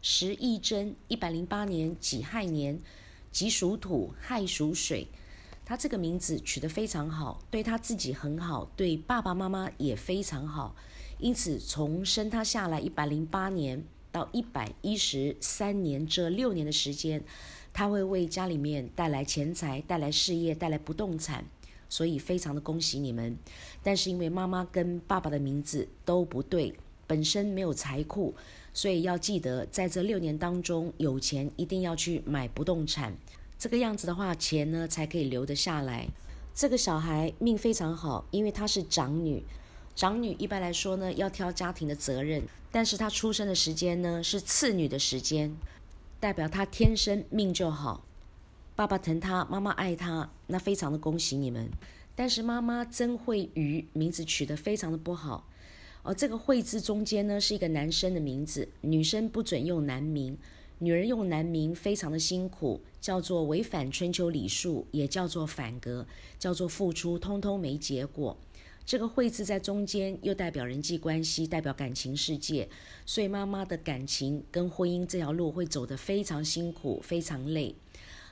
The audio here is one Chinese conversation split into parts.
时义真，一百零八年己亥年，己属土，亥属水。他这个名字取得非常好，对他自己很好，对爸爸妈妈也非常好。因此，从生他下来一百零八年到一百一十三年这六年的时间，他会为家里面带来钱财，带来事业，带来不动产。所以，非常的恭喜你们。但是，因为妈妈跟爸爸的名字都不对，本身没有财库，所以要记得在这六年当中，有钱一定要去买不动产。这个样子的话，钱呢才可以留得下来。这个小孩命非常好，因为她是长女。长女一般来说呢，要挑家庭的责任，但是她出生的时间呢是次女的时间，代表她天生命就好。爸爸疼她，妈妈爱她，那非常的恭喜你们。但是妈妈曾慧瑜名字取得非常的不好，而这个慧字中间呢是一个男生的名字，女生不准用男名。女人用男名非常的辛苦，叫做违反春秋礼数，也叫做反格，叫做付出通通没结果。这个“会”字在中间，又代表人际关系，代表感情世界，所以妈妈的感情跟婚姻这条路会走得非常辛苦，非常累。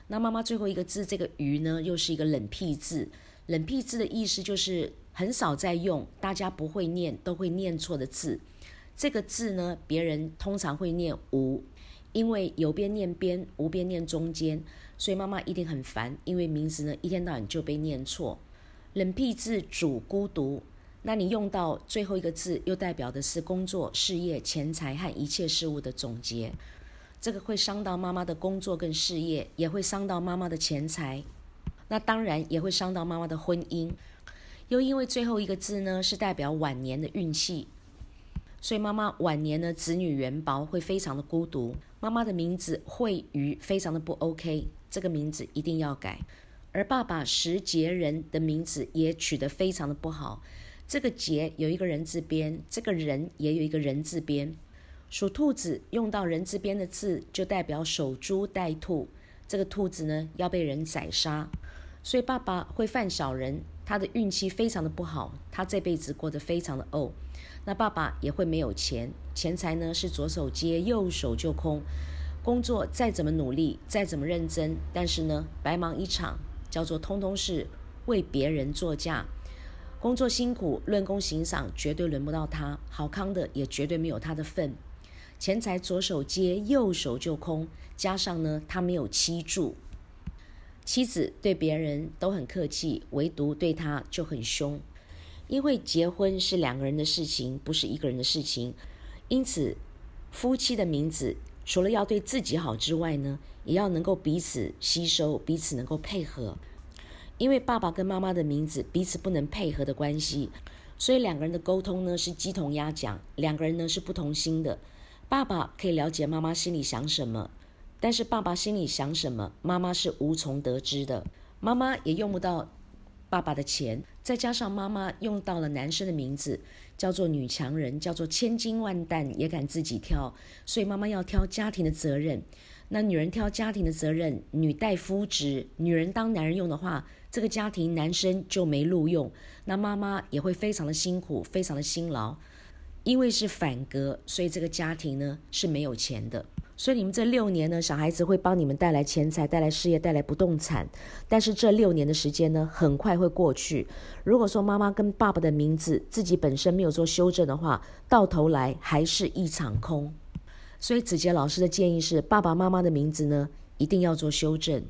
那妈妈最后一个字这个“鱼”呢，又是一个冷僻字。冷僻字的意思就是很少在用，大家不会念，都会念错的字。这个字呢，别人通常会念“无”。因为有边念边，无边念中间，所以妈妈一定很烦。因为名字呢，一天到晚就被念错。冷僻字主孤独，那你用到最后一个字，又代表的是工作、事业、钱财和一切事物的总结。这个会伤到妈妈的工作跟事业，也会伤到妈妈的钱财。那当然也会伤到妈妈的婚姻。又因为最后一个字呢，是代表晚年的运气。所以妈妈晚年呢，子女缘薄，会非常的孤独。妈妈的名字惠瑜非常的不 OK，这个名字一定要改。而爸爸石杰人的名字也取得非常的不好，这个杰有一个人字边，这个人也有一个人字边。属兔子用到人字边的字，就代表守株待兔，这个兔子呢要被人宰杀。所以爸爸会犯小人，他的运气非常的不好，他这辈子过得非常的怄。那爸爸也会没有钱，钱财呢是左手接右手就空，工作再怎么努力，再怎么认真，但是呢白忙一场，叫做通通是为别人作嫁。工作辛苦，论功行赏绝对轮不到他，好康的也绝对没有他的份。钱财左手接右手就空，加上呢他没有妻住，妻子对别人都很客气，唯独对他就很凶。因为结婚是两个人的事情，不是一个人的事情，因此夫妻的名字除了要对自己好之外呢，也要能够彼此吸收，彼此能够配合。因为爸爸跟妈妈的名字彼此不能配合的关系，所以两个人的沟通呢是鸡同鸭讲，两个人呢是不同心的。爸爸可以了解妈妈心里想什么，但是爸爸心里想什么，妈妈是无从得知的，妈妈也用不到。爸爸的钱，再加上妈妈用到了男生的名字，叫做女强人，叫做千金万担也敢自己挑，所以妈妈要挑家庭的责任。那女人挑家庭的责任，女带夫职，女人当男人用的话，这个家庭男生就没录用，那妈妈也会非常的辛苦，非常的辛劳。因为是反格，所以这个家庭呢是没有钱的。所以你们这六年呢，小孩子会帮你们带来钱财、带来事业、带来不动产。但是这六年的时间呢，很快会过去。如果说妈妈跟爸爸的名字自己本身没有做修正的话，到头来还是一场空。所以子杰老师的建议是，爸爸妈妈的名字呢，一定要做修正。